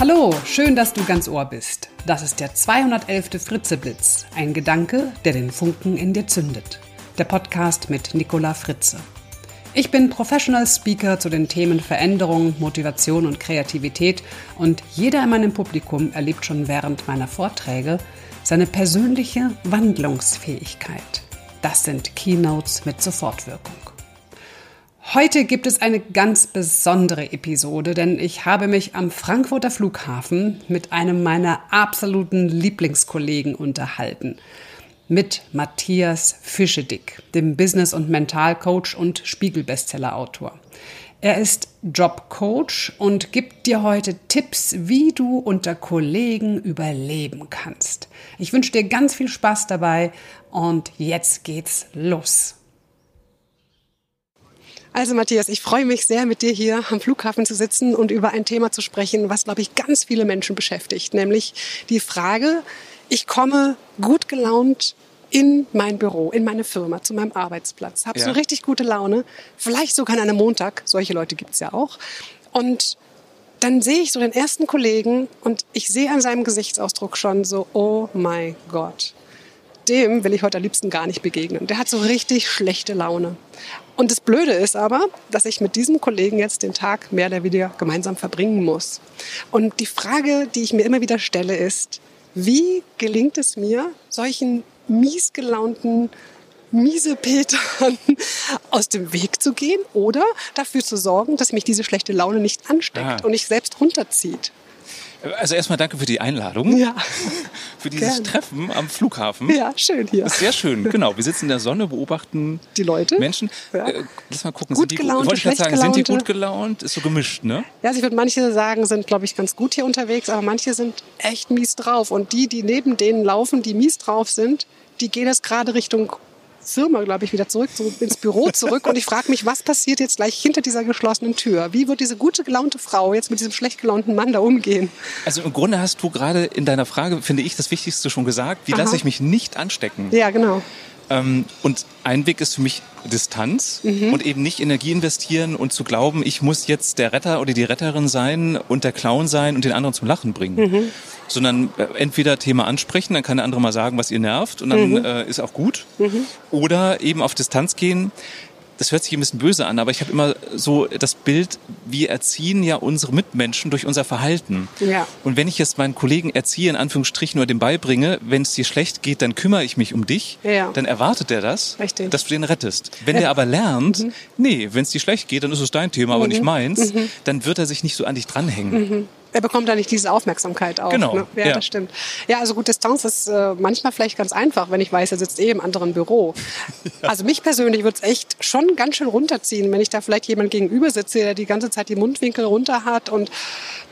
Hallo, schön, dass du ganz Ohr bist. Das ist der 211. Fritzeblitz, ein Gedanke, der den Funken in dir zündet. Der Podcast mit Nicola Fritze. Ich bin Professional Speaker zu den Themen Veränderung, Motivation und Kreativität und jeder in meinem Publikum erlebt schon während meiner Vorträge seine persönliche Wandlungsfähigkeit. Das sind Keynotes mit Sofortwirkung. Heute gibt es eine ganz besondere Episode, denn ich habe mich am Frankfurter Flughafen mit einem meiner absoluten Lieblingskollegen unterhalten. Mit Matthias Fischedick, dem Business- und Mentalcoach und Spiegel-Bestseller-Autor. Er ist Jobcoach und gibt dir heute Tipps, wie du unter Kollegen überleben kannst. Ich wünsche dir ganz viel Spaß dabei und jetzt geht's los. Also Matthias, ich freue mich sehr, mit dir hier am Flughafen zu sitzen und über ein Thema zu sprechen, was, glaube ich, ganz viele Menschen beschäftigt, nämlich die Frage, ich komme gut gelaunt in mein Büro, in meine Firma, zu meinem Arbeitsplatz, habe ja. so richtig gute Laune, vielleicht sogar an einem Montag, solche Leute gibt's ja auch, und dann sehe ich so den ersten Kollegen und ich sehe an seinem Gesichtsausdruck schon so, oh mein Gott, dem will ich heute am liebsten gar nicht begegnen. Der hat so richtig schlechte Laune. Und das Blöde ist aber, dass ich mit diesem Kollegen jetzt den Tag mehr oder weniger gemeinsam verbringen muss. Und die Frage, die ich mir immer wieder stelle, ist, wie gelingt es mir, solchen miesgelaunten Miesepetern aus dem Weg zu gehen oder dafür zu sorgen, dass mich diese schlechte Laune nicht ansteckt Aha. und nicht selbst runterzieht? Also erstmal danke für die Einladung. Ja. Für dieses Gerne. Treffen am Flughafen. Ja, schön hier. sehr schön, genau. Wir sitzen in der Sonne, beobachten die Leute. Menschen. Ja. Äh, lass mal gucken. Gut sind die, gelaunt, wollte ich gerade sagen, sind die gut gelaunt? Ist so gemischt, ne? Ja, also ich würde manche sagen, sind, glaube ich, ganz gut hier unterwegs, aber manche sind echt mies drauf. Und die, die neben denen laufen, die mies drauf sind, die gehen jetzt gerade Richtung Firma, glaube ich, wieder zurück, zurück ins Büro zurück. Und ich frage mich, was passiert jetzt gleich hinter dieser geschlossenen Tür? Wie wird diese gute gelaunte Frau jetzt mit diesem schlecht gelaunten Mann da umgehen? Also im Grunde hast du gerade in deiner Frage, finde ich, das Wichtigste schon gesagt. Wie lasse ich mich nicht anstecken? Ja, genau. Ähm, und ein Weg ist für mich Distanz mhm. und eben nicht Energie investieren und zu glauben, ich muss jetzt der Retter oder die Retterin sein und der Clown sein und den anderen zum Lachen bringen. Mhm. Sondern äh, entweder Thema ansprechen, dann kann der andere mal sagen, was ihr nervt und dann mhm. äh, ist auch gut. Mhm. Oder eben auf Distanz gehen das hört sich ein bisschen böse an, aber ich habe immer so das Bild, wir erziehen ja unsere Mitmenschen durch unser Verhalten. Ja. Und wenn ich jetzt meinen Kollegen erziehe, in Anführungsstrichen, oder dem beibringe, wenn es dir schlecht geht, dann kümmere ich mich um dich, ja. dann erwartet er das, Richtig. dass du den rettest. Wenn ja. der aber lernt, mhm. nee, wenn es dir schlecht geht, dann ist es dein Thema, aber mhm. nicht meins, mhm. dann wird er sich nicht so an dich dranhängen. Er bekommt da nicht diese Aufmerksamkeit auch. Genau. Ne? Ja, ja, das stimmt. Ja, also gut, Distanz ist äh, manchmal vielleicht ganz einfach, wenn ich weiß, er sitzt eh im anderen Büro. ja. Also mich persönlich würde es echt schon ganz schön runterziehen, wenn ich da vielleicht jemand gegenüber sitze, der die ganze Zeit die Mundwinkel runter hat und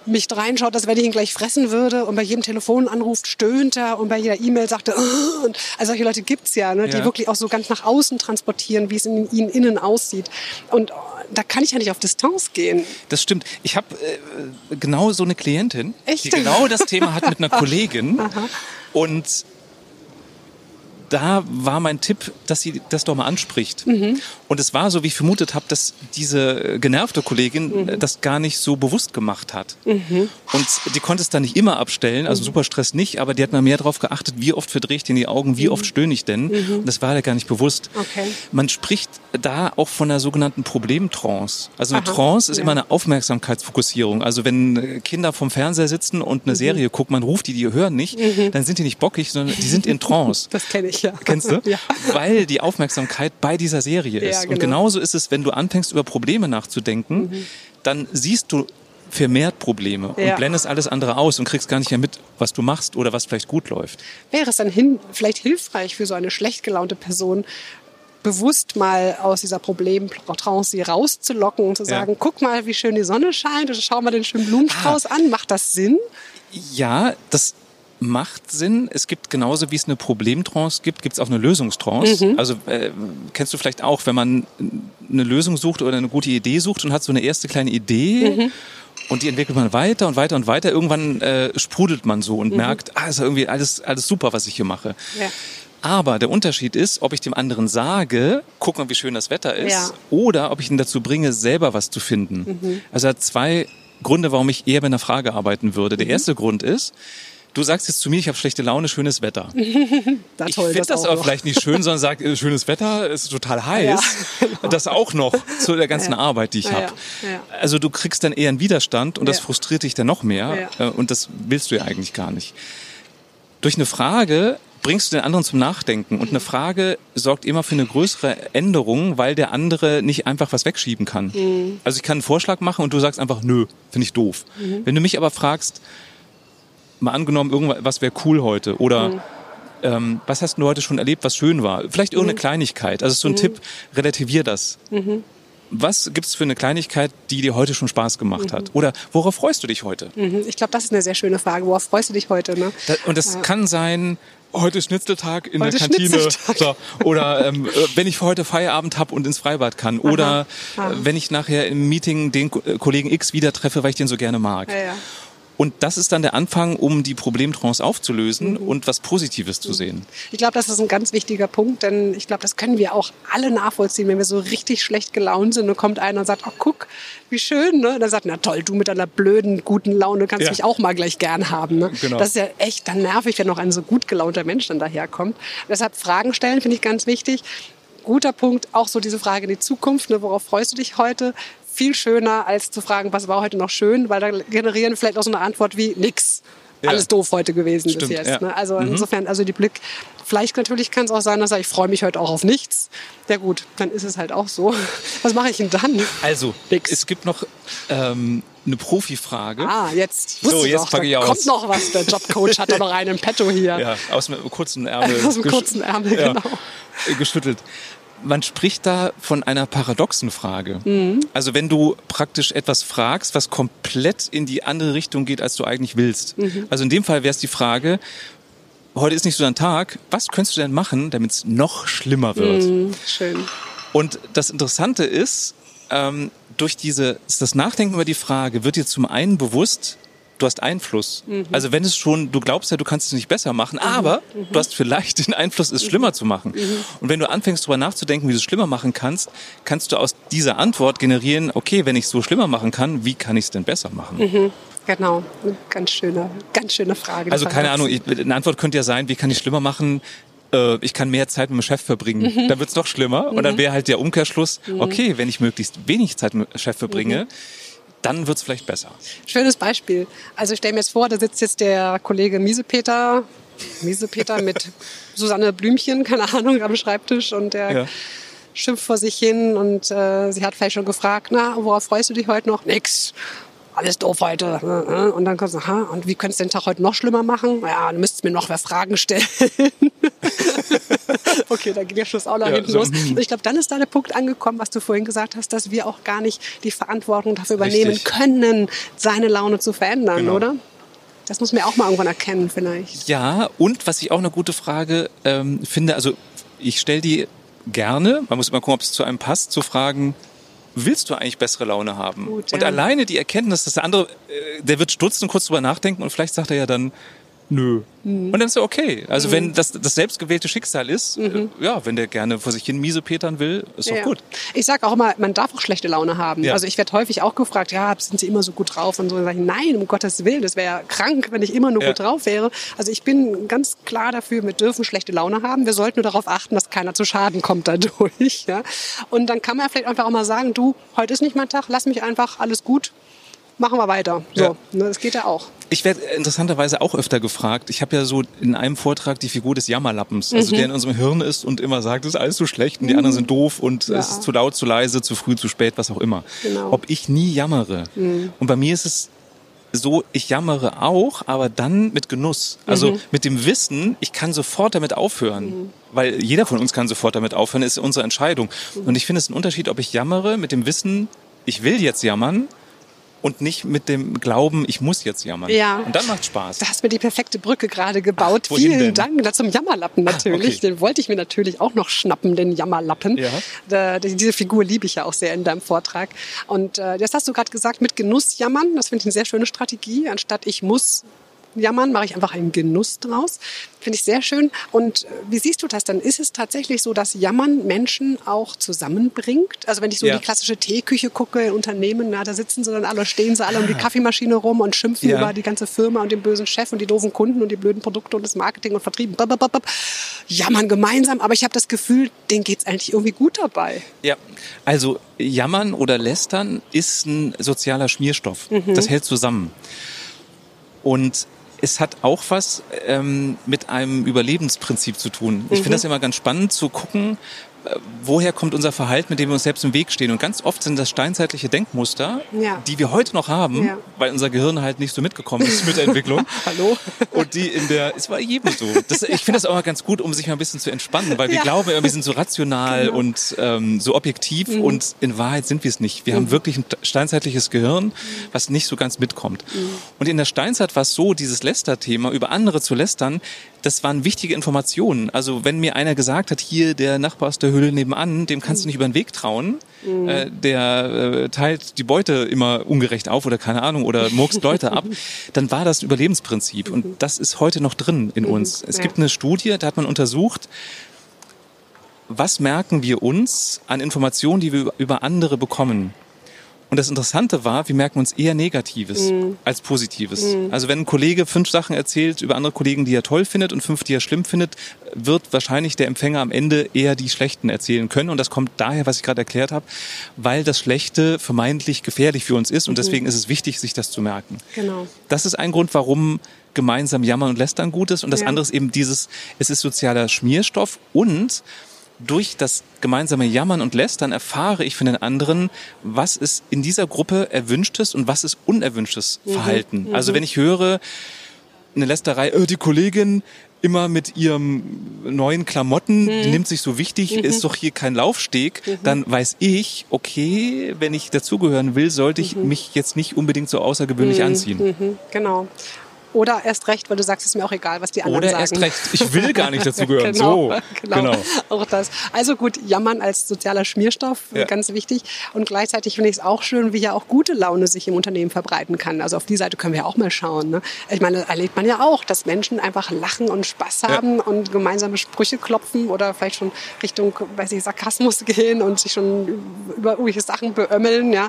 mich reinschaut, dass wenn ich ihn gleich fressen würde und bei jedem Telefonanruf stöhnt er und bei jeder E-Mail sagte, oh, und also solche Leute gibt's ja, ne, die ja. wirklich auch so ganz nach außen transportieren, wie es in ihnen innen aussieht. Und oh, da kann ich ja nicht auf Distanz gehen. Das stimmt. Ich habe äh, genau so eine Klientin, Echt? die genau das Thema hat mit einer Kollegin. Aha. Und da war mein Tipp, dass sie das doch mal anspricht. Mhm. Und es war so, wie ich vermutet habe, dass diese genervte Kollegin mhm. das gar nicht so bewusst gemacht hat. Mhm. Und die konnte es dann nicht immer abstellen, also mhm. super Stress nicht, aber die hat mal mehr darauf geachtet, wie oft verdrehe ich denn die Augen, wie mhm. oft stöhne ich denn. Mhm. Und das war ja gar nicht bewusst. Okay. Man spricht da auch von einer sogenannten Problemtrance. Also eine Aha. Trance ist ja. immer eine Aufmerksamkeitsfokussierung. Also wenn Kinder vom Fernseher sitzen und eine Serie gucken, man ruft die, die hören nicht, dann sind die nicht bockig, sondern die sind in Trance. Das kenne ich ja. Kennst du? Ja. Weil die Aufmerksamkeit bei dieser Serie ist. Ja, genau. Und genauso ist es, wenn du anfängst, über Probleme nachzudenken, mhm. dann siehst du vermehrt Probleme ja. und blendest alles andere aus und kriegst gar nicht mehr mit, was du machst oder was vielleicht gut läuft. Wäre es dann hin, vielleicht hilfreich für so eine schlecht gelaunte Person, bewusst mal aus dieser Problemtrance rauszulocken und zu sagen, ja. guck mal, wie schön die Sonne scheint und schau mal den schönen Blumenstrauß ah. an. Macht das Sinn? Ja, das macht Sinn. Es gibt genauso wie es eine Problemtrance gibt, gibt es auch eine Lösungstrance. Mhm. Also äh, kennst du vielleicht auch, wenn man eine Lösung sucht oder eine gute Idee sucht und hat so eine erste kleine Idee. Mhm. Und die entwickelt man weiter und weiter und weiter. Irgendwann äh, sprudelt man so und mhm. merkt, ah, ist irgendwie alles, alles super, was ich hier mache. Ja. Aber der Unterschied ist, ob ich dem anderen sage, guck mal, wie schön das Wetter ist, ja. oder ob ich ihn dazu bringe, selber was zu finden. Mhm. Also hat zwei Gründe, warum ich eher bei einer Frage arbeiten würde. Der erste Grund ist, Du sagst jetzt zu mir, ich habe schlechte Laune, schönes Wetter. Da Ich finde das auch aber noch. vielleicht nicht schön, sondern sag, äh, schönes Wetter, ist total heiß. Das auch noch zu der ganzen Ja. Arbeit, die ich Ja, habe. ja, ja. Also du kriegst dann eher einen Widerstand und das Ja. frustriert dich dann noch mehr. Ja. Äh, Und das willst du ja eigentlich gar nicht. Durch eine Frage bringst du den anderen zum Nachdenken. Und eine Frage sorgt immer für eine größere Änderung, weil der andere nicht einfach was wegschieben kann. Mhm. Also ich kann einen Vorschlag machen und du sagst einfach, nö, finde ich doof. Mhm. Wenn du mich aber fragst, mal angenommen, irgendwas wäre cool heute oder Mhm. ähm, was hast du heute schon erlebt, was schön war? Vielleicht irgendeine Mhm. Kleinigkeit. Also so ein Tipp, relativier das. Was gibt es für eine Kleinigkeit, die dir heute schon Spaß gemacht hat? Oder worauf freust du dich heute? Mhm. Ich glaube, das ist eine sehr schöne Frage. Worauf freust du dich heute? Ne? Da, und das kann sein, heute ist Schnitzeltag in Heute der Kantine. Schnitzeltag. So, oder ähm, äh, wenn ich für heute Feierabend habe und ins Freibad kann. Oder äh, wenn ich nachher im Meeting den äh, Kollegen X wieder treffe, weil ich den so gerne mag. Ja, ja. Und das ist dann der Anfang, um die Problemtrance aufzulösen Mhm. und was Positives zu sehen. Ich glaube, das ist ein ganz wichtiger Punkt, denn ich glaube, das können wir auch alle nachvollziehen, wenn wir so richtig schlecht gelaunt sind und kommt einer und sagt, ach guck, wie schön, ne? Und dann sagt, na toll, du mit deiner blöden, guten Laune kannst Ja. mich auch mal gleich gern haben. Ne? Genau. Das ist ja echt dann nervig, wenn noch ein so gut gelaunter Mensch dann daherkommt. Deshalb Fragen stellen finde ich ganz wichtig. Guter Punkt, auch so diese Frage in die Zukunft, ne? worauf freust du dich heute? Viel schöner, als zu fragen, was war heute noch schön, weil da generieren vielleicht auch so eine Antwort wie nix. Ja. Alles doof heute gewesen Stimmt, bis jetzt. ja. Ne? Also insofern, also die Blick, vielleicht natürlich kann es auch sein, dass er, ich freue mich heute auch auf nichts. Ja gut, dann ist es halt auch so. Was mache ich denn dann? Also, Nix. es gibt noch ähm, eine Profifrage. Ah, jetzt So, wusste ich jetzt doch, packe ich aus. kommt noch was. Der Jobcoach hat da noch einen im Petto hier. Ja, aus dem kurzen Ärmel. Aus dem kurzen Ärmel, genau. äh, Geschüttelt. Man spricht da von einer paradoxen Frage. Mhm. Also wenn du praktisch etwas fragst, was komplett in die andere Richtung geht, als du eigentlich willst. Mhm. Also in dem Fall wäre es die Frage, heute ist nicht so dein Tag, was könntest du denn machen, damit es noch schlimmer wird? Hm, Schön. Und das Interessante ist, ähm, durch diese, das Nachdenken über die Frage wird dir zum einen bewusst, du hast Einfluss. Also wenn es schon, du glaubst ja, du kannst es nicht besser machen, aber du hast vielleicht den Einfluss, es schlimmer zu machen. Und wenn du anfängst, darüber nachzudenken, wie du es schlimmer machen kannst, kannst du aus dieser Antwort generieren, okay, wenn ich es so schlimmer machen kann, wie kann ich es denn besser machen? Genau. Eine Ganz schöne, ganz schöne Frage. Also keine Ahnung, ich, eine Antwort könnte ja sein, wie kann ich schlimmer machen? Äh, Ich kann mehr Zeit mit dem Chef verbringen. Dann wird's noch schlimmer. Und dann wäre halt der Umkehrschluss, okay, wenn ich möglichst wenig Zeit mit dem Chef verbringe, dann wird's vielleicht besser. Schönes Beispiel. Also ich stelle mir jetzt vor, da sitzt jetzt der Kollege Miesepeter, Miesepeter mit Susanne Blümchen, keine Ahnung, am Schreibtisch und der Ja. schimpft vor sich hin und äh, sie hat vielleicht schon gefragt, na, worauf freust du dich heute noch? Nix. Alles doof heute. Und dann kommt sie, ha, und wie könntest du den Tag heute noch schlimmer machen? Ja, du müsstest mir noch mehr Fragen stellen. okay, da geht der Schluss auch nach Ja, hinten so, los. hm. Und ich glaube, dann ist da der Punkt angekommen, was du vorhin gesagt hast, dass wir auch gar nicht die Verantwortung dafür übernehmen Richtig. können, seine Laune zu verändern, Genau. oder? Das muss man auch mal irgendwann erkennen, vielleicht. Ja, und was ich auch eine gute Frage ähm, finde, also ich stelle die gerne, man muss immer gucken, ob es zu einem passt, zu fragen, willst du eigentlich bessere Laune haben? Gut, und ja. alleine die Erkenntnis, dass der andere, äh, der wird stutzen, kurz drüber nachdenken und vielleicht sagt er ja dann, nö. Mhm. Und dann ist er okay. Also wenn das das selbstgewählte Schicksal ist, äh, ja, wenn der gerne vor sich hin miese petern will, ist doch Mhm. Ja. gut. Ich sage auch immer, man darf auch schlechte Laune haben. Ja. Also ich werde häufig auch gefragt, ja, sind Sie immer so gut drauf? Und so sage ich, nein, um Gottes Willen, das wäre ja krank, wenn ich immer nur Ja. gut drauf wäre. Also ich bin ganz klar dafür, wir dürfen schlechte Laune haben. Wir sollten nur darauf achten, dass keiner zu Schaden kommt dadurch. Ja? Und dann kann man vielleicht einfach auch mal sagen, du, heute ist nicht mein Tag, lass mich einfach, alles gut, machen wir weiter. So, Ja. ne, das geht ja auch. Ich werde interessanterweise auch öfter gefragt. Ich habe ja so in einem Vortrag die Figur des Jammerlappens, also Mhm. der in unserem Hirn ist und immer sagt, es ist alles so schlecht und die anderen sind doof und es ist zu laut, zu leise, zu früh, zu spät, was auch immer. Genau. Mhm. Ob ich nie jammere. Und bei mir ist es so, ich jammere auch, aber dann mit Genuss. Also Mhm. mit dem Wissen, ich kann sofort damit aufhören. Weil jeder von uns kann sofort damit aufhören, ist unsere Entscheidung. Mhm. Und ich finde es einen Unterschied, ob ich jammere mit dem Wissen, ich will jetzt jammern und nicht mit dem Glauben, ich muss jetzt jammern. Ja. Und dann macht Spaß. Da hast mir die perfekte Brücke gerade gebaut. Ach, Vielen denn? Dank. Da zum Jammerlappen natürlich. okay. Den wollte ich mir natürlich auch noch schnappen, den Jammerlappen. Ja. Da, die- diese Figur liebe ich ja auch sehr in deinem Vortrag. Und äh, das hast du gerade gesagt, mit Genuss jammern. Das finde ich eine sehr schöne Strategie. Anstatt ich muss Jammern, mache ich einfach einen Genuss draus. Finde ich sehr schön. Und äh, wie siehst du das dann? Ist es tatsächlich so, dass Jammern Menschen auch zusammenbringt? Also wenn ich so Ja. die klassische Teeküche gucke in Unternehmen, na, da sitzen sie dann alle, stehen sie alle um die Kaffeemaschine rum und schimpfen Ja. über die ganze Firma und den bösen Chef und die doofen Kunden und die blöden Produkte und das Marketing und Vertrieb. Jammern gemeinsam, aber ich habe das Gefühl, denen geht's eigentlich irgendwie gut dabei. Ja, also Jammern oder Lästern ist ein sozialer Schmierstoff. Das hält zusammen. Und es hat auch was ähm, mit einem Überlebensprinzip zu tun. Ich finde das immer ganz spannend zu gucken, woher kommt unser Verhalten, mit dem wir uns selbst im Weg stehen. Und ganz oft sind das steinzeitliche Denkmuster, Ja. die wir heute noch haben, Ja. weil unser Gehirn halt nicht so mitgekommen ist mit der Entwicklung. Hallo? Und die in der, es war jedem so. Das, ich finde das auch mal ganz gut, um sich mal ein bisschen zu entspannen, weil wir Ja. glauben wir sind so rational Genau. und ähm, so objektiv Mhm. und in Wahrheit sind wir es nicht. Wir haben wirklich ein steinzeitliches Gehirn, was nicht so ganz mitkommt. Mhm. Und in der Steinzeit war es so, dieses Lästerthema, über andere zu lästern, das waren wichtige Informationen. Also wenn mir einer gesagt hat, hier der Nachbar aus der Höhle nebenan, dem kannst du nicht über den Weg trauen, Mhm. äh, der äh, teilt die Beute immer ungerecht auf oder keine Ahnung oder murkst Leute ab, dann war das Überlebensprinzip. Und das ist heute noch drin in uns. Es gibt eine Studie, da hat man untersucht, was merken wir uns an Informationen, die wir über andere bekommen. Und das Interessante war, wir merken uns eher Negatives als Positives. Also wenn ein Kollege fünf Sachen erzählt über andere Kollegen, die er toll findet und fünf, die er schlimm findet, wird wahrscheinlich der Empfänger am Ende eher die schlechten erzählen können. Und das kommt daher, was ich gerade erklärt habe, weil das Schlechte vermeintlich gefährlich für uns ist. Und deswegen ist es wichtig, sich das zu merken. Genau. Das ist ein Grund, warum gemeinsam jammern und lästern gut ist. Und das Ja. andere ist eben dieses, es ist sozialer Schmierstoff und durch das gemeinsame Jammern und Lästern erfahre ich von den anderen, was ist in dieser Gruppe erwünschtes und was ist unerwünschtes Verhalten. Also wenn ich höre, eine Lästerei, äh, die Kollegin immer mit ihrem neuen Klamotten, die nimmt sich so wichtig, ist doch hier kein Laufsteg, dann weiß ich, okay, wenn ich dazugehören will, sollte ich mich jetzt nicht unbedingt so außergewöhnlich anziehen. Mhm, genau. Oder erst recht, weil du sagst, es ist mir auch egal, was die anderen Oder sagen. erst recht, ich will gar nicht dazugehören. genau, So, genau, genau. Auch das. Also gut, Jammern als sozialer Schmierstoff, Ja. ganz wichtig. Und gleichzeitig finde ich es auch schön, wie ja auch gute Laune sich im Unternehmen verbreiten kann. Also auf die Seite können wir auch mal schauen. Ne? Ich meine, erlebt man ja auch, dass Menschen einfach lachen und Spaß haben und gemeinsame Sprüche klopfen oder vielleicht schon Richtung, weiß ich, Sarkasmus gehen und sich schon über irgendwelche Sachen beömmeln. Ja,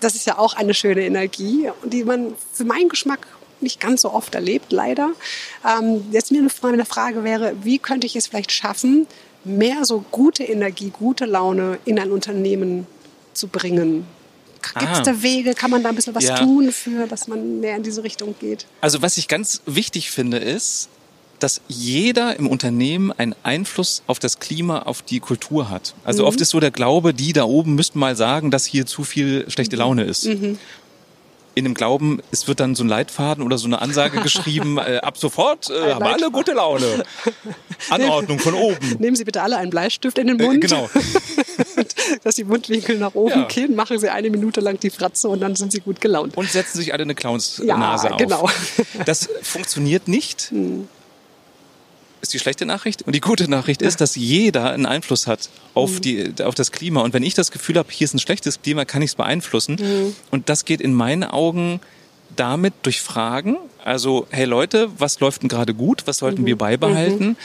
das ist ja auch eine schöne Energie, die man für meinen Geschmack nicht ganz so oft erlebt, leider. Ähm, jetzt mir eine Frage, eine Frage wäre, wie könnte ich es vielleicht schaffen, mehr so gute Energie, gute Laune in ein Unternehmen zu bringen? Gibt es da Wege? Kann man da ein bisschen was Ja. tun für, dass man mehr in diese Richtung geht? Also was ich ganz wichtig finde, ist, dass jeder im Unternehmen einen Einfluss auf das Klima, auf die Kultur hat. Also oft ist so der Glaube, die da oben müssten mal sagen, dass hier zu viel schlechte Laune ist. In dem Glauben, es wird dann so ein Leitfaden oder so eine Ansage geschrieben, äh, ab sofort äh, haben alle gute Laune. Anordnung von oben. Nehmen Sie bitte alle einen Bleistift in den Äh, Mund, genau. dass die Mundwinkel nach oben Ja. gehen, machen Sie eine Minute lang die Fratze und dann sind Sie gut gelaunt. Und setzen sich alle eine Ja, Clownsnase auf. genau. Das funktioniert nicht. Ist die schlechte Nachricht. Und die gute Nachricht ist, dass jeder einen Einfluss hat auf, die, auf das Klima. Und wenn ich das Gefühl habe, hier ist ein schlechtes Klima, kann ich es beeinflussen. Und das geht in meinen Augen damit durch Fragen. Also, hey Leute, was läuft denn gerade gut? Was sollten wir beibehalten?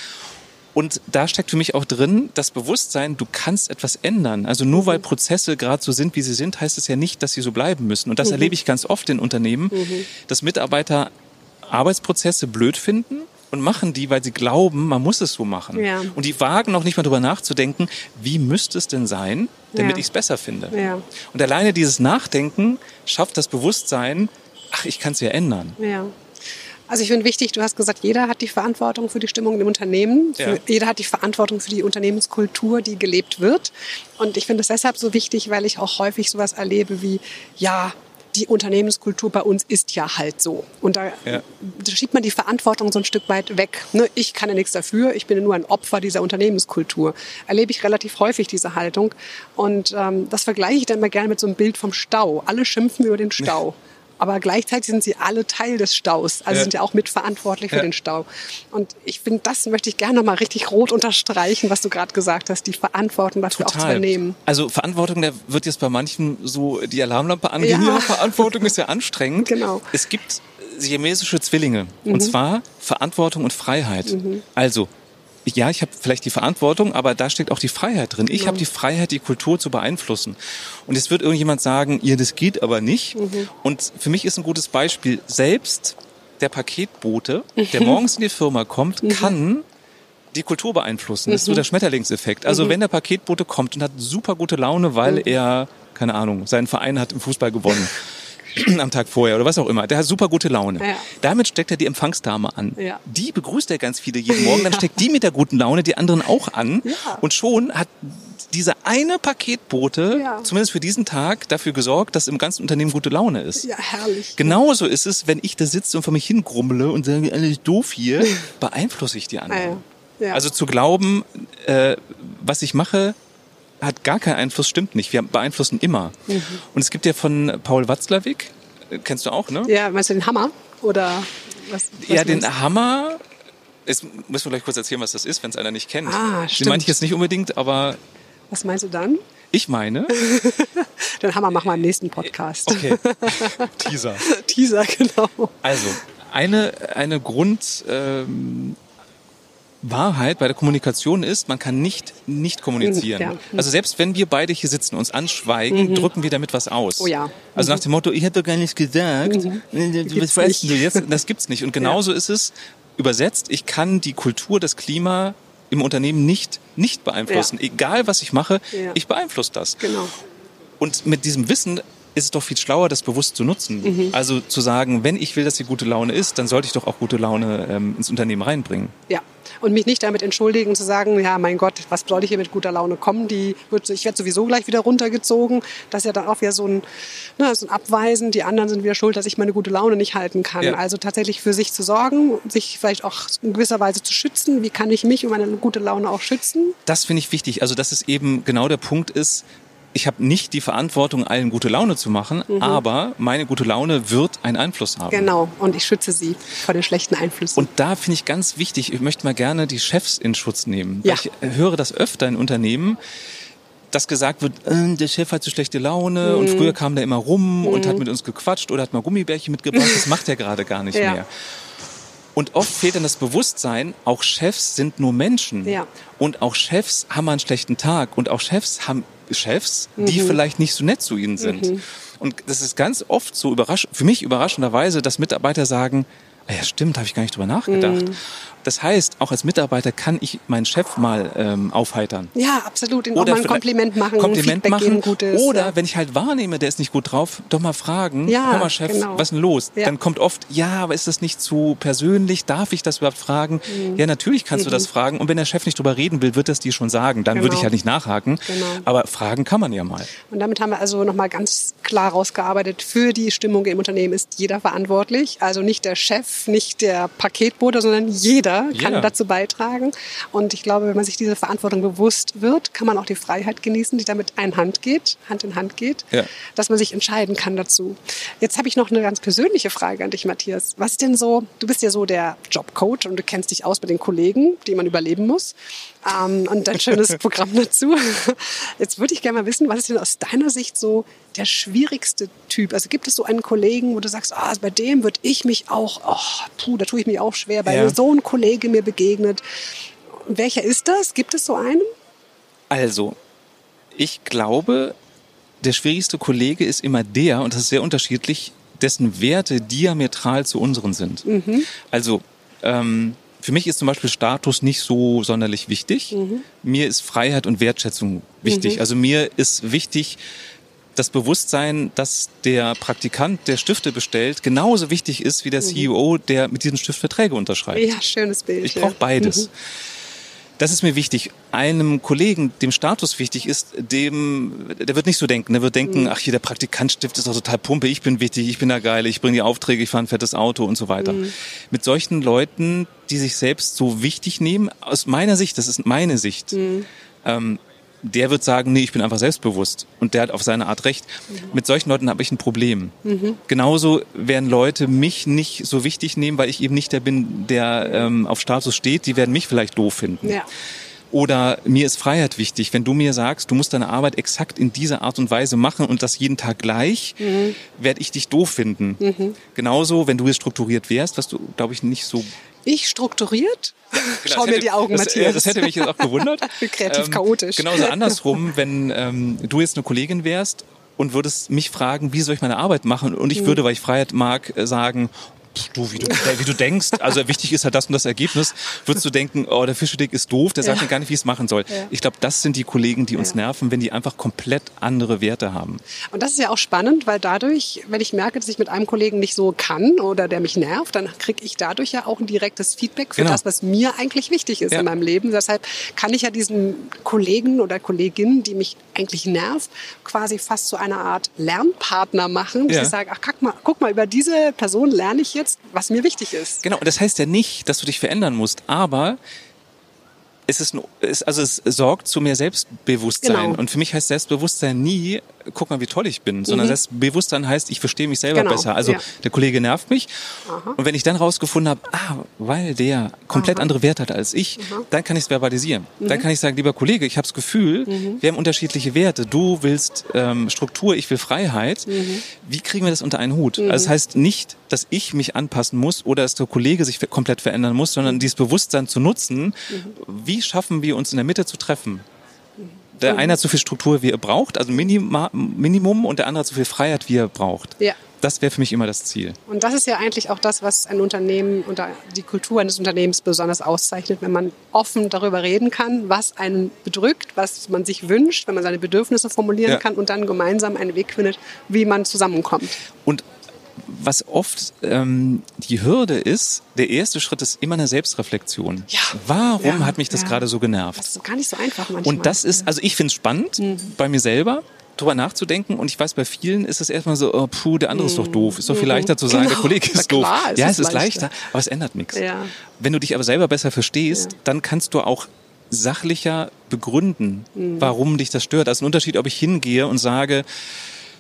Und da steckt für mich auch drin das Bewusstsein, du kannst etwas ändern. Also nur weil Prozesse gerade so sind, wie sie sind, heißt es ja nicht, dass sie so bleiben müssen. Und das erlebe ich ganz oft in Unternehmen, dass Mitarbeiter Arbeitsprozesse blöd finden und machen die, weil sie glauben, man muss es so machen. Ja. Und die wagen noch nicht mal drüber nachzudenken, wie müsste es denn sein, damit Ja. ich es besser finde. Ja. Und alleine dieses Nachdenken schafft das Bewusstsein, ach, ich kann es ja ändern. Ja. Also ich finde wichtig, du hast gesagt, jeder hat die Verantwortung für die Stimmung im Unternehmen. Ja. Jeder hat die Verantwortung für die Unternehmenskultur, die gelebt wird. Und ich finde es deshalb so wichtig, weil ich auch häufig sowas erlebe wie, ja, die Unternehmenskultur bei uns ist ja halt so. Und da, Ja. da schiebt man die Verantwortung so ein Stück weit weg. Ne? Ich kann ja nichts dafür, ich bin ja nur ein Opfer dieser Unternehmenskultur. Erlebe ich relativ häufig diese Haltung. Und ähm, das vergleiche ich dann immer gerne mit so einem Bild vom Stau. Alle schimpfen über den Stau. Aber gleichzeitig sind sie alle Teil des Staus, also Ja. sind ja auch mitverantwortlich für Ja. den Stau. Und ich finde, das möchte ich gerne noch mal richtig rot unterstreichen, was du gerade gesagt hast, die Verantwortung dafür auch zu übernehmen. Also Verantwortung, da wird jetzt bei manchen so die Alarmlampe angehen. Ja. Verantwortung ist ja anstrengend. Genau. Es gibt siamesische Zwillinge. Und zwar Verantwortung und Freiheit. Also, ja, ich habe vielleicht die Verantwortung, aber da steckt auch die Freiheit drin. Ich habe die Freiheit, die Kultur zu beeinflussen. Und jetzt wird irgendjemand sagen, ihr, das geht aber nicht. Und für mich ist ein gutes Beispiel, selbst der Paketbote, der morgens in die Firma kommt, kann die Kultur beeinflussen. Das ist so der Schmetterlingseffekt. Also wenn der Paketbote kommt und hat super gute Laune, weil er, keine Ahnung, seinen Verein hat im Fußball gewonnen. am Tag vorher oder was auch immer. Der hat super gute Laune. Ja. Damit steckt er die Empfangsdame an. Ja. Die begrüßt er ganz viele jeden Morgen. Dann steckt die mit der guten Laune die anderen auch an. Und schon hat dieser eine Paketbote, Ja. zumindest für diesen Tag, dafür gesorgt, dass im ganzen Unternehmen gute Laune ist. Ja, herrlich. Genauso ist es, wenn ich da sitze und vor mich hingrummele und sage, alles doof hier, beeinflusse ich die anderen. Ja. Ja. Also zu glauben, äh, was ich mache, hat gar keinen Einfluss, stimmt nicht. Wir beeinflussen immer. Mhm. Und es gibt ja von Paul Watzlawick, kennst du auch, ne? ja, meinst du den Hammer? Oder was? was ja, den meinst? Hammer. Jetzt müssen wir gleich kurz erzählen, was das ist, wenn es einer nicht kennt. Ah, Den stimmt. meine ich jetzt nicht unbedingt, aber Was meinst du dann? ich meine. Den Hammer machen wir im nächsten Podcast. Okay. Teaser. Teaser, genau. Also, eine, eine Grund, ähm, Wahrheit bei der Kommunikation ist, man kann nicht nicht kommunizieren. Ja. Also selbst wenn wir beide hier sitzen, uns anschweigen, drücken wir damit was aus. Oh ja. Also nach dem Motto, ich hätte doch gar nichts gesagt, Gibt's was weißt nicht. du jetzt? Das gibt's nicht. Und genauso ist es übersetzt, ich kann die Kultur, das Klima im Unternehmen nicht, nicht beeinflussen. Ja. Egal was ich mache, Ja. ich beeinflusse das. Genau. Und mit diesem Wissen ist es doch viel schlauer, das bewusst zu nutzen. Mhm. Also zu sagen, wenn ich will, dass die gute Laune ist, dann sollte ich doch auch gute Laune ähm, ins Unternehmen reinbringen. Ja. Und mich nicht damit entschuldigen, zu sagen, ja, mein Gott, was soll ich hier mit guter Laune kommen? Die wird, ich werde sowieso gleich wieder runtergezogen. Das ist ja dann auch wieder so ein, ne, so ein Abweisen. Die anderen sind wieder schuld, dass ich meine gute Laune nicht halten kann. Ja. Also tatsächlich für sich zu sorgen, sich vielleicht auch in gewisser Weise zu schützen. Wie kann ich mich und meine gute Laune auch schützen? Das finde ich wichtig. Also dass es eben genau der Punkt ist, ich habe nicht die Verantwortung, allen gute Laune zu machen, aber meine gute Laune wird einen Einfluss haben. Mhm. Genau. Und ich schütze sie vor den schlechten Einflüssen. Und da finde ich ganz wichtig, ich möchte mal gerne die Chefs in Schutz nehmen. Ja. Ich höre das öfter in Unternehmen, dass gesagt wird, äh, der Chef hat so schlechte Laune und Mhm. früher kam der immer rum und hat mit uns gequatscht oder hat mal Gummibärchen mitgebracht. Das macht er gerade gar nicht Ja. mehr. Und oft fehlt dann das Bewusstsein, auch Chefs sind nur Menschen. Ja. Und auch Chefs haben einen schlechten Tag. Und auch Chefs haben Chefs, Mhm. die vielleicht nicht so nett zu ihnen sind. Und das ist ganz oft so überrasch für mich überraschenderweise, dass Mitarbeiter sagen, ja stimmt, habe ich gar nicht drüber nachgedacht. Mhm. Das heißt, auch als Mitarbeiter kann ich meinen Chef mal ähm, aufheitern. ja, absolut. Ihnen auch mal ein Kompliment machen, Kompliment Feedback machen. gutes. oder ja. wenn ich halt wahrnehme, der ist nicht gut drauf, doch mal fragen, Ja, mal Chef, genau. was ist denn los? Ja. Dann kommt oft, ja, aber ist das nicht zu persönlich? Darf ich das überhaupt fragen? Mhm. Ja, natürlich kannst du das fragen. Und wenn der Chef nicht drüber reden will, wird das dir schon sagen. Dann würde Genau. ich halt nicht nachhaken. Genau. Aber fragen kann man ja mal. Und damit haben wir also nochmal ganz klar rausgearbeitet, für die Stimmung im Unternehmen ist jeder verantwortlich. Also nicht der Chef, nicht der Paketbote, sondern jeder kann Jeder. dazu beitragen. Und ich glaube, wenn man sich diese Verantwortung bewusst wird, kann man auch die Freiheit genießen, die damit ein Hand geht, Hand in Hand geht, Ja. dass man sich entscheiden kann dazu. Jetzt habe ich noch eine ganz persönliche Frage an dich, Matthias. Was ist denn so, du bist ja so der Jobcoach und du kennst dich aus mit den Kollegen, die man überleben muss. Ähm, und ein schönes Programm dazu. Jetzt würde ich gerne mal wissen, was ist denn aus deiner Sicht so der schwierigste Typ? Also gibt es so einen Kollegen, wo du sagst, ah, bei dem würde ich mich auch, oh, puh, da tue ich mich auch schwer, weil Ja. so ein Kollege mir begegnet. Welcher ist das? Gibt es so einen? Also, ich glaube, der schwierigste Kollege ist immer der, und das ist sehr unterschiedlich, dessen Werte diametral zu unseren sind. Also, ähm, für mich ist zum Beispiel Status nicht so sonderlich wichtig. Mir ist Freiheit und Wertschätzung wichtig. Also mir ist wichtig, das Bewusstsein, dass der Praktikant, der Stifte bestellt, genauso wichtig ist wie der CEO, der mit diesem Stift Verträge unterschreibt. Ja, schönes Bild. Ich brauche beides. Das ist mir wichtig. Einem Kollegen, dem Status wichtig ist, dem, der wird nicht so denken. Der wird denken, ach hier, der Praktikantstift ist doch total Pumpe, ich bin wichtig, ich bin da geil, ich bringe die Aufträge, ich fahre ein fettes Auto und so weiter. Mit solchen Leuten, die sich selbst so wichtig nehmen, aus meiner Sicht, das ist meine Sicht, ähm, der wird sagen, nee, ich bin einfach selbstbewusst. Und der hat auf seine Art recht. Mit solchen Leuten habe ich ein Problem. Genauso werden Leute mich nicht so wichtig nehmen, weil ich eben nicht der bin, der ähm, auf Status steht. Die werden mich vielleicht doof finden. Ja. Oder mir ist Freiheit wichtig. Wenn du mir sagst, du musst deine Arbeit exakt in dieser Art und Weise machen und das jeden Tag gleich, mhm. werde ich dich doof finden. Mhm. Genauso, wenn du jetzt strukturiert wärst, was du, glaube ich, nicht so ich strukturiert? Genau, Schau mir hätte, die Augen, das, Matthias. Das hätte mich jetzt auch gewundert. Kreativ ähm, chaotisch. Genauso andersrum, wenn ähm, du jetzt eine Kollegin wärst und würdest mich fragen, wie soll ich meine Arbeit machen? Und ich mhm. würde, weil ich Freiheit mag, äh, sagen, du, wie du, wie du denkst, also wichtig ist halt das und das Ergebnis, würdest du denken, oh, der Fischedick ist doof, der sagt ja. mir gar nicht, wie es machen soll. Ja. Ich glaube, das sind die Kollegen, die uns ja. nerven, wenn die einfach komplett andere Werte haben. Und das ist ja auch spannend, weil dadurch, wenn ich merke, dass ich mit einem Kollegen nicht so kann oder der mich nervt, dann kriege ich dadurch ja auch ein direktes Feedback für genau. das, was mir eigentlich wichtig ist in meinem Leben. Deshalb kann ich ja diesen Kollegen oder Kollegin, die mich eigentlich nervt, quasi fast zu einer Art Lernpartner machen, dass ich sage, ach, guck mal, guck mal, über diese Person lerne ich jetzt jetzt, was mir wichtig ist. Genau, und das heißt ja nicht, dass du dich verändern musst, aber es ist, also es sorgt zu mehr Selbstbewusstsein. Genau. Und für mich heißt Selbstbewusstsein nie, guck mal, wie toll ich bin, sondern mhm. Selbstbewusstsein heißt, ich verstehe mich selber genau. besser. Also ja. der Kollege nervt mich. Aha. Und wenn ich dann rausgefunden habe, ah, weil der komplett Aha. andere Werte hat als ich, Aha. dann kann ich es verbalisieren. Mhm. Dann kann ich sagen, lieber Kollege, ich habe das Gefühl, mhm. wir haben unterschiedliche Werte. Du willst ähm, Struktur, ich will Freiheit. Mhm. Wie kriegen wir das unter einen Hut? Also das mhm. heißt nicht, dass ich mich anpassen muss oder dass der Kollege sich komplett verändern muss, sondern mhm. dieses Bewusstsein zu nutzen, wie schaffen wir uns in der Mitte zu treffen? Der eine hat so viel Struktur, wie er braucht, also Minima, Minimum, und der andere hat so viel Freiheit, wie er braucht. Ja. Das wäre für mich immer das Ziel. Und das ist ja eigentlich auch das, was ein Unternehmen und die Kultur eines Unternehmens besonders auszeichnet, wenn man offen darüber reden kann, was einen bedrückt, was man sich wünscht, wenn man seine Bedürfnisse formulieren ja. kann und dann gemeinsam einen Weg findet, wie man zusammenkommt. Und was oft ähm, die Hürde ist, der erste Schritt ist immer eine Selbstreflexion. Ja. Warum ja, hat mich das ja. gerade so genervt? Das ist gar nicht so einfach manchmal. Und das ist, also ich finde es spannend mhm. bei mir selber drüber nachzudenken und ich weiß, bei vielen ist es erstmal so, oh, puh, der andere ist doch doof. Ist doch viel mhm. leichter zu sagen, genau. der Kollege ist doof. Klar, ja, es ist leichter. leichter, aber es ändert nichts. Ja. Wenn du dich aber selber besser verstehst, dann kannst du auch sachlicher begründen, mhm. warum dich das stört. Also ein Unterschied, ob ich hingehe und sage,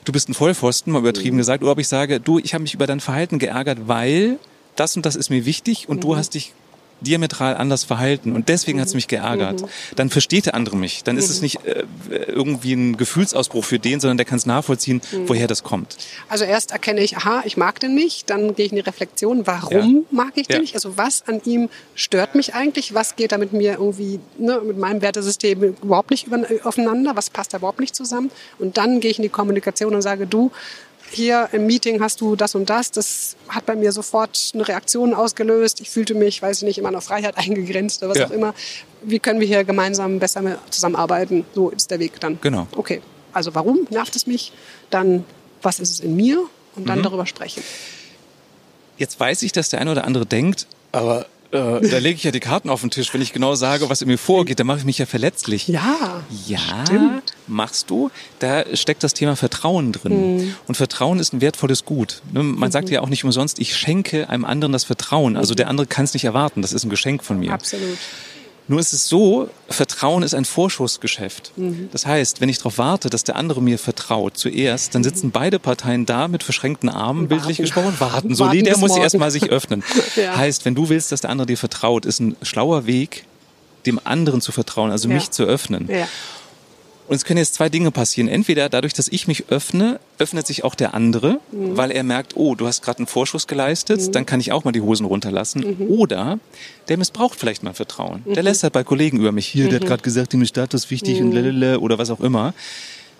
du bist ein Vollpfosten, mal übertrieben mhm. gesagt, oder ob ich sage, du, ich habe mich über dein Verhalten geärgert, weil das und das ist mir wichtig und mhm. du hast dich diametral anders verhalten und deswegen mhm. hat es mich geärgert. Mhm. Dann versteht der andere mich. Dann ist mhm. es nicht äh, irgendwie ein Gefühlsausbruch für den, sondern der kann es nachvollziehen, mhm. woher das kommt. Also erst erkenne ich, aha, ich mag den nicht, dann gehe ich in die Reflexion, warum ja. mag ich den ja. nicht? Also was an ihm stört mich eigentlich? Was geht da mit mir irgendwie, ne, mit meinem Wertesystem überhaupt nicht über, aufeinander? Was passt da überhaupt nicht zusammen? Und dann gehe ich in die Kommunikation und sage, du, hier im Meeting hast du das und das. Das hat bei mir sofort eine Reaktion ausgelöst. Ich fühlte mich, weiß ich nicht, in meiner Freiheit eingegrenzt oder was ja. auch immer. Wie können wir hier gemeinsam besser zusammenarbeiten? So ist der Weg dann. Genau. Okay. Also warum nervt es mich? Dann, was ist es in mir? Und dann mhm. darüber sprechen. Jetzt weiß ich, dass der eine oder andere denkt, aber äh, da lege ich ja die Karten auf den Tisch, wenn ich genau sage, was in mir vorgeht, dann mache ich mich ja verletzlich. Ja. Ja, stimmt. Machst du. Da steckt das Thema Vertrauen drin. Mhm. Und Vertrauen ist ein wertvolles Gut. Ne, man mhm. sagt ja auch nicht umsonst, ich schenke einem anderen das Vertrauen. Also der andere kann es nicht erwarten. Das ist ein Geschenk von mir. Absolut. Nur ist es so, Vertrauen ist ein Vorschussgeschäft. Mhm. Das heißt, wenn ich darauf warte, dass der andere mir vertraut zuerst, dann sitzen beide Parteien da mit verschränkten Armen, warten. bildlich gesprochen, warten. So, warten der muss sich erstmal sich öffnen. ja. Heißt, wenn du willst, dass der andere dir vertraut, ist ein schlauer Weg, dem anderen zu vertrauen, also ja. mich zu öffnen. Ja. Und es können jetzt zwei Dinge passieren. Entweder dadurch, dass ich mich öffne, öffnet sich auch der andere, mhm. weil er merkt, oh, du hast gerade einen Vorschuss geleistet, mhm. dann kann ich auch mal die Hosen runterlassen. Mhm. Oder der missbraucht vielleicht mein Vertrauen. Der lässt halt bei Kollegen über mich, hier, der hat mhm. gerade gesagt, ist Status wichtig und mhm. lalala oder was auch immer.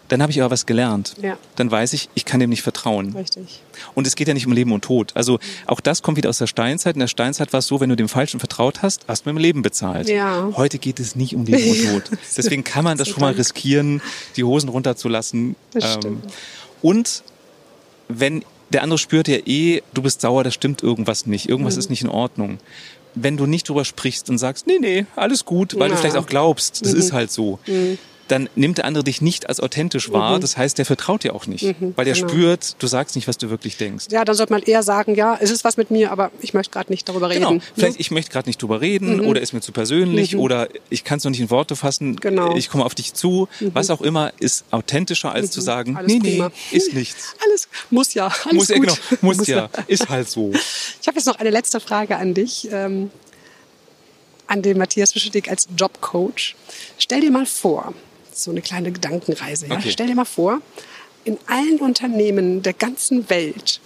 Dann habe ich aber was gelernt. Ja. Dann weiß ich, ich kann dem nicht vertrauen. Richtig. Und es geht ja nicht um Leben und Tod. Also auch das kommt wieder aus der Steinzeit. In der Steinzeit war es so, wenn du dem Falschen vertraut hast, hast du mit dem Leben bezahlt. Ja. Heute geht es nicht um Leben und Tod. Deswegen kann man das schon mal riskieren, die Hosen runterzulassen. Das ähm, stimmt. Und wenn der andere spürt ja eh, du bist sauer, da stimmt irgendwas nicht, irgendwas mhm. ist nicht in Ordnung. Wenn du nicht drüber sprichst und sagst, nee, nee, alles gut, weil ja. du vielleicht auch glaubst, das mhm. ist halt so, mhm dann nimmt der andere dich nicht als authentisch wahr. Mhm. Das heißt, der vertraut dir auch nicht, mhm, weil der genau. spürt, du sagst nicht, was du wirklich denkst. Ja, dann sollte man eher sagen, ja, es ist was mit mir, aber ich möchte gerade nicht darüber reden. Genau. Vielleicht mhm. ich möchte gerade nicht darüber reden mhm. oder ist mir zu persönlich mhm. oder ich kann es noch nicht in Worte fassen. Genau. Ich komme auf dich zu. Mhm. Was auch immer ist authentischer als zu sagen, alles nee, prima. nee, ist nichts. Alles muss ja, alles muss. Ja, genau, muss, muss ja, ist halt so. Ich habe jetzt noch eine letzte Frage an dich. Ähm, an den Matthias Fischedick als Jobcoach. Stell dir mal vor, so eine kleine Gedankenreise. Ja? Okay. Stell dir mal vor, in allen Unternehmen der ganzen Welt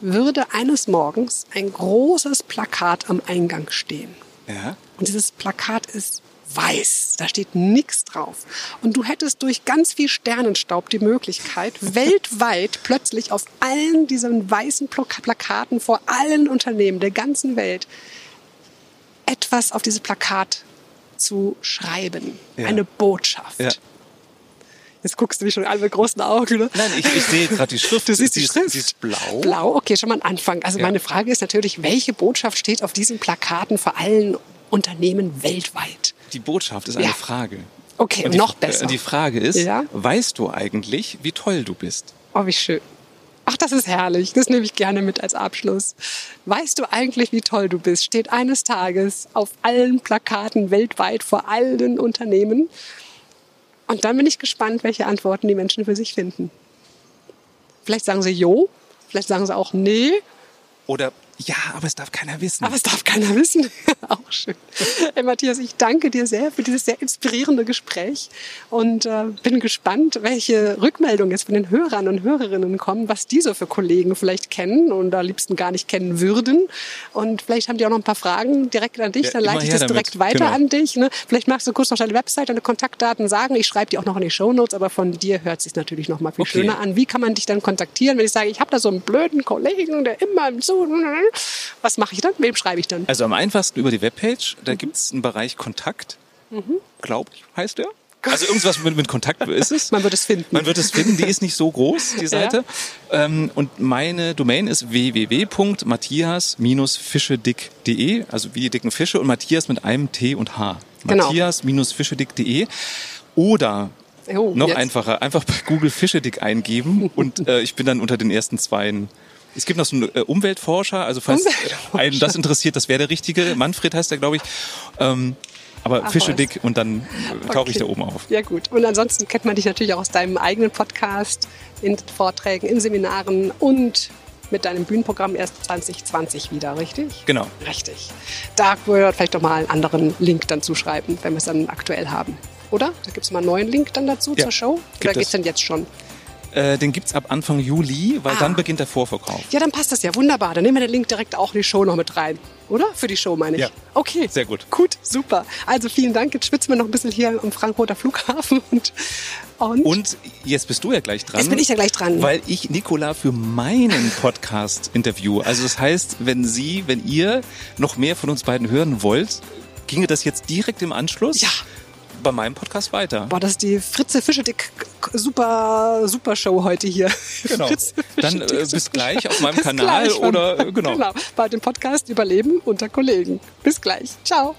würde eines Morgens ein großes Plakat am Eingang stehen. Ja. Und dieses Plakat ist weiß. Da steht nichts drauf. Und du hättest durch ganz viel Sternenstaub die Möglichkeit, weltweit plötzlich auf allen diesen weißen Plak- Plakaten vor allen Unternehmen der ganzen Welt etwas auf dieses Plakat zu schreiben. Ja. Eine Botschaft. Ja. Jetzt guckst du mich schon an mit großen Augen. Ne? Nein, ich, ich sehe gerade die Schrift. Du siehst sie die ist, Schrift. Sie ist blau. Blau, okay, schon mal ein Anfang. Also Ja. meine Frage ist natürlich, welche Botschaft steht auf diesen Plakaten vor allen Unternehmen weltweit? Die Botschaft ist eine Ja. Frage. Okay, die, noch besser. äh, Die Frage ist, Ja? weißt du eigentlich, wie toll du bist? Oh, wie schön. Ach, das ist herrlich. Das nehme ich gerne mit als Abschluss. Weißt du eigentlich, wie toll du bist? Steht eines Tages auf allen Plakaten weltweit vor allen Unternehmen. Und dann bin ich gespannt, welche Antworten die Menschen für sich finden. Vielleicht sagen sie Jo, vielleicht sagen sie auch Nee, Oder ja, aber es darf keiner wissen. aber es darf keiner wissen. auch schön. Hey, Matthias, ich danke dir sehr für dieses sehr inspirierende Gespräch und äh, bin gespannt, welche Rückmeldungen jetzt von den Hörern und Hörerinnen kommen, was die so für Kollegen vielleicht kennen und am liebsten gar nicht kennen würden. Und vielleicht haben die auch noch ein paar Fragen direkt an dich, Ja, dann leite ich das direkt damit. weiter Genau. an dich. Ne? Vielleicht magst du kurz noch deine Website, deine Kontaktdaten sagen. Ich schreibe die auch noch in die Shownotes, aber von dir hört sich natürlich noch mal viel Okay. schöner an. Wie kann man dich dann kontaktieren, wenn ich sage, ich habe da so einen blöden Kollegen, der immer im Zoo... Was mache ich dann? Wem schreibe ich dann? Also am einfachsten über die Webpage, Mhm. da gibt es einen Bereich Kontakt, glaube ich, heißt der. Also irgendwas mit, mit Kontakt ist es. Man wird es finden. Man wird es finden, die ist nicht so groß, die Seite. Ähm, und meine Domain ist www.matthias-fischedick.de, also wie die dicken Fische und Matthias mit einem T und H. Genau. Matthias-fischedick.de oder Oh, noch jetzt. einfacher, einfach bei Google Fischedick eingeben und äh, ich bin dann unter den ersten zweien. Es gibt noch so einen äh, Umweltforscher, also falls Umweltforscher. einen das interessiert, das wäre der richtige. Manfred heißt der, glaube ich. Ähm, aber Ach, Fischedick und dann äh, tauche ich Okay. da oben auf. Ja gut. Und ansonsten kennt man dich natürlich auch aus deinem eigenen Podcast, in Vorträgen, in Seminaren und mit deinem Bühnenprogramm erst 2020 wieder, richtig? Genau. Richtig. Da würde ich vielleicht doch mal einen anderen Link dann zuschreiben, wenn wir es dann aktuell haben. Oder? Da gibt es mal einen neuen Link dann dazu Ja, zur Show? Oder es. geht's denn jetzt schon? Äh, den gibt's ab Anfang Juli, weil Ah. dann beginnt der Vorverkauf. Ja, dann passt das ja wunderbar. Dann nehmen wir den Link direkt auch in die Show noch mit rein. Oder? Für die Show meine ich. Ja. Okay. Sehr gut. Gut, super. Also vielen Dank. Jetzt schwitzen wir noch ein bisschen hier am Frankfurter Flughafen. Und, und, Und jetzt bist du ja gleich dran. Jetzt bin ich ja gleich dran. Weil ich Nicola für meinen Podcast interview. Also das heißt, wenn Sie, wenn ihr noch mehr von uns beiden hören wollt, ginge das jetzt direkt im Anschluss Ja. Bei meinem Podcast weiter. Boah, das ist die Fritze Fischedick super, super Show heute hier. Genau. Fritze Dann, äh, bis super gleich Show. auf meinem Bis Kanal oder, äh, genau. Genau, bei dem Podcast Überleben unter Kollegen. Bis gleich. Ciao.